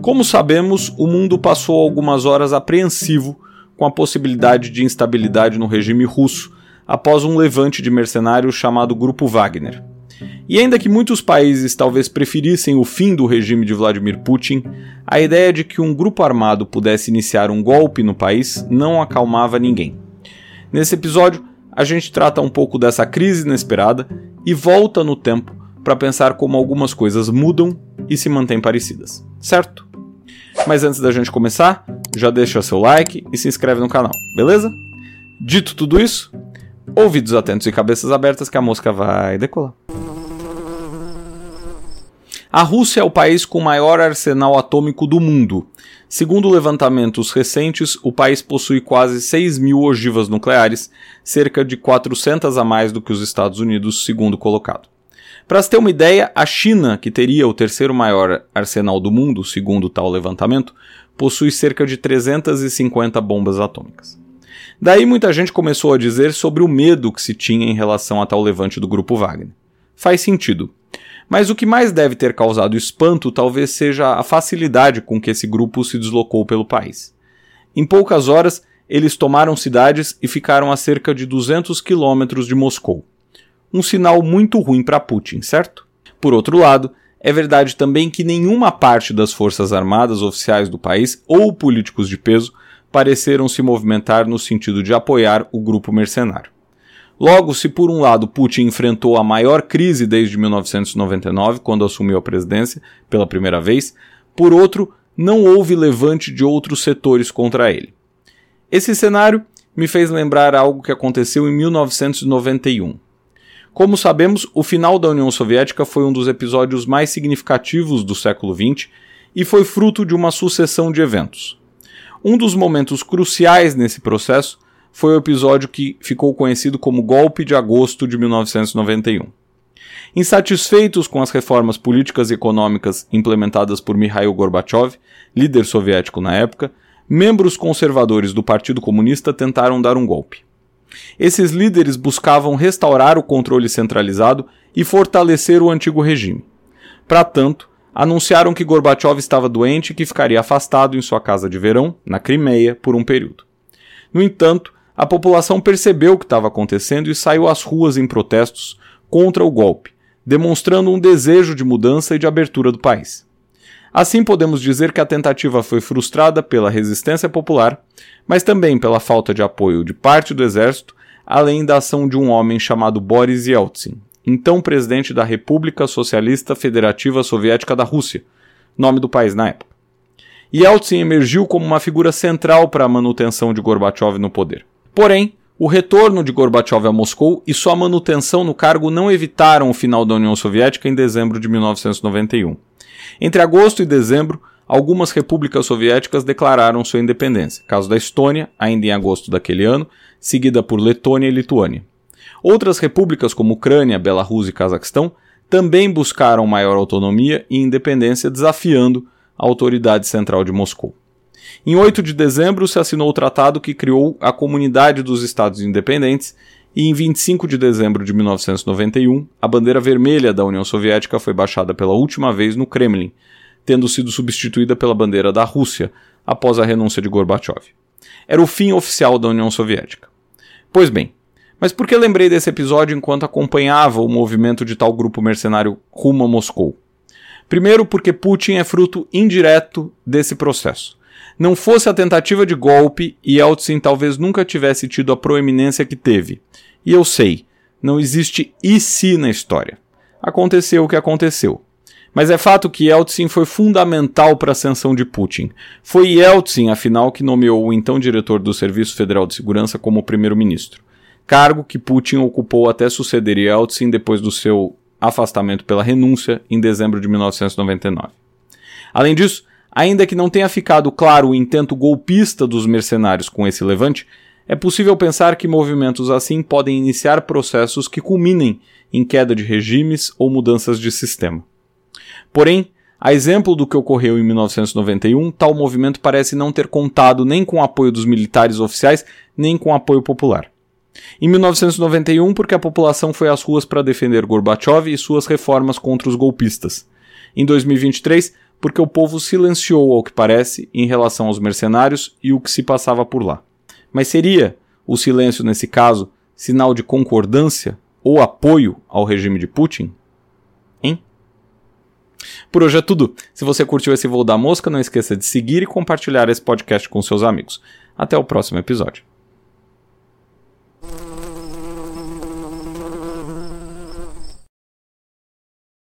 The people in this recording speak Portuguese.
Como sabemos, o mundo passou algumas horas apreensivo com a possibilidade de instabilidade no regime russo após um levante de mercenários chamado Grupo Wagner. E ainda que muitos países talvez preferissem o fim do regime de Vladimir Putin, a ideia de que um grupo armado pudesse iniciar um golpe no país não acalmava ninguém. Nesse episódio, a gente trata um pouco dessa crise inesperada e volta no tempo para pensar como algumas coisas mudam e se mantêm parecidas, certo? Mas antes da gente começar, já deixa seu like e se inscreve no canal, beleza? Dito tudo isso, ouvidos atentos e cabeças abertas que a mosca vai decolar. A Rússia é o país com maior arsenal atômico do mundo. Segundo levantamentos recentes, o país possui quase 6 mil ogivas nucleares, cerca de 400 a mais do que os Estados Unidos, segundo colocado. Para se ter uma ideia, a China, que teria o terceiro maior arsenal do mundo, segundo tal levantamento, possui cerca de 350 bombas atômicas. Daí muita gente começou a dizer sobre o medo que se tinha em relação a tal levante do grupo Wagner. Faz sentido. Mas o que mais deve ter causado espanto talvez seja a facilidade com que esse grupo se deslocou pelo país. Em poucas horas, eles tomaram cidades e ficaram a cerca de 200 quilômetros de Moscou. Um sinal muito ruim para Putin, certo? Por outro lado, é verdade também que nenhuma parte das forças armadas oficiais do país ou políticos de peso pareceram se movimentar no sentido de apoiar o grupo mercenário. Logo, se por um lado Putin enfrentou a maior crise desde 1999, quando assumiu a presidência pela primeira vez, por outro, não houve levante de outros setores contra ele. Esse cenário me fez lembrar algo que aconteceu em 1991. Como sabemos, o final da União Soviética foi um dos episódios mais significativos do século XX e foi fruto de uma sucessão de eventos. Um dos momentos cruciais nesse processo foi o episódio que ficou conhecido como Golpe de Agosto de 1991. Insatisfeitos com as reformas políticas e econômicas implementadas por Mikhail Gorbachev, líder soviético na época, membros conservadores do Partido Comunista tentaram dar um golpe. Esses líderes buscavam restaurar o controle centralizado e fortalecer o antigo regime. Para tanto, anunciaram que Gorbachev estava doente e que ficaria afastado em sua casa de verão, na Crimeia, por um período. No entanto, a população percebeu o que estava acontecendo e saiu às ruas em protestos contra o golpe, demonstrando um desejo de mudança e de abertura do país. Assim, podemos dizer que a tentativa foi frustrada pela resistência popular, mas também pela falta de apoio de parte do exército, além da ação de um homem chamado Boris Yeltsin, então presidente da República Socialista Federativa Soviética da Rússia, nome do país na época. Yeltsin emergiu como uma figura central para a manutenção de Gorbachev no poder. Porém, o retorno de Gorbachev a Moscou e sua manutenção no cargo não evitaram o final da União Soviética em dezembro de 1991. Entre agosto e dezembro, algumas repúblicas soviéticas declararam sua independência, caso da Estônia, ainda em agosto daquele ano, seguida por Letônia e Lituânia. Outras repúblicas como Ucrânia, Belarus e Cazaquistão também buscaram maior autonomia e independência, desafiando a autoridade central de Moscou. Em 8 de dezembro se assinou o tratado que criou a Comunidade dos Estados Independentes, e em 25 de dezembro de 1991, a bandeira vermelha da União Soviética foi baixada pela última vez no Kremlin, tendo sido substituída pela bandeira da Rússia após a renúncia de Gorbachev. Era o fim oficial da União Soviética. Pois bem, mas por que lembrei desse episódio enquanto acompanhava o movimento de tal grupo mercenário rumo a Moscou? Primeiro, porque Putin é fruto indireto desse processo. Não fosse a tentativa de golpe, Yeltsin talvez nunca tivesse tido a proeminência que teve. E eu sei, não existe e se na história. Aconteceu o que aconteceu. Mas é fato que Yeltsin foi fundamental para a ascensão de Putin. Foi Yeltsin, afinal, que nomeou o então diretor do Serviço Federal de Segurança como primeiro-ministro. Cargo que Putin ocupou até suceder Yeltsin depois do seu afastamento pela renúncia em dezembro de 1999. Além disso, Ainda que não tenha ficado claro o intento golpista dos mercenários com esse levante, é possível pensar que movimentos assim podem iniciar processos que culminem em queda de regimes ou mudanças de sistema. Porém, a exemplo do que ocorreu em 1991, tal movimento parece não ter contado nem com o apoio dos militares oficiais, nem com o apoio popular. Em 1991, porque a população foi às ruas para defender Gorbachev e suas reformas contra os golpistas. Em 2023, porque o povo silenciou, ao que parece, em relação aos mercenários e o que se passava por lá. Mas seria o silêncio, nesse caso, sinal de concordância ou apoio ao regime de Putin? Hein? Por hoje é tudo. Se você curtiu esse voo da mosca, não esqueça de seguir e compartilhar esse podcast com seus amigos. Até o próximo episódio.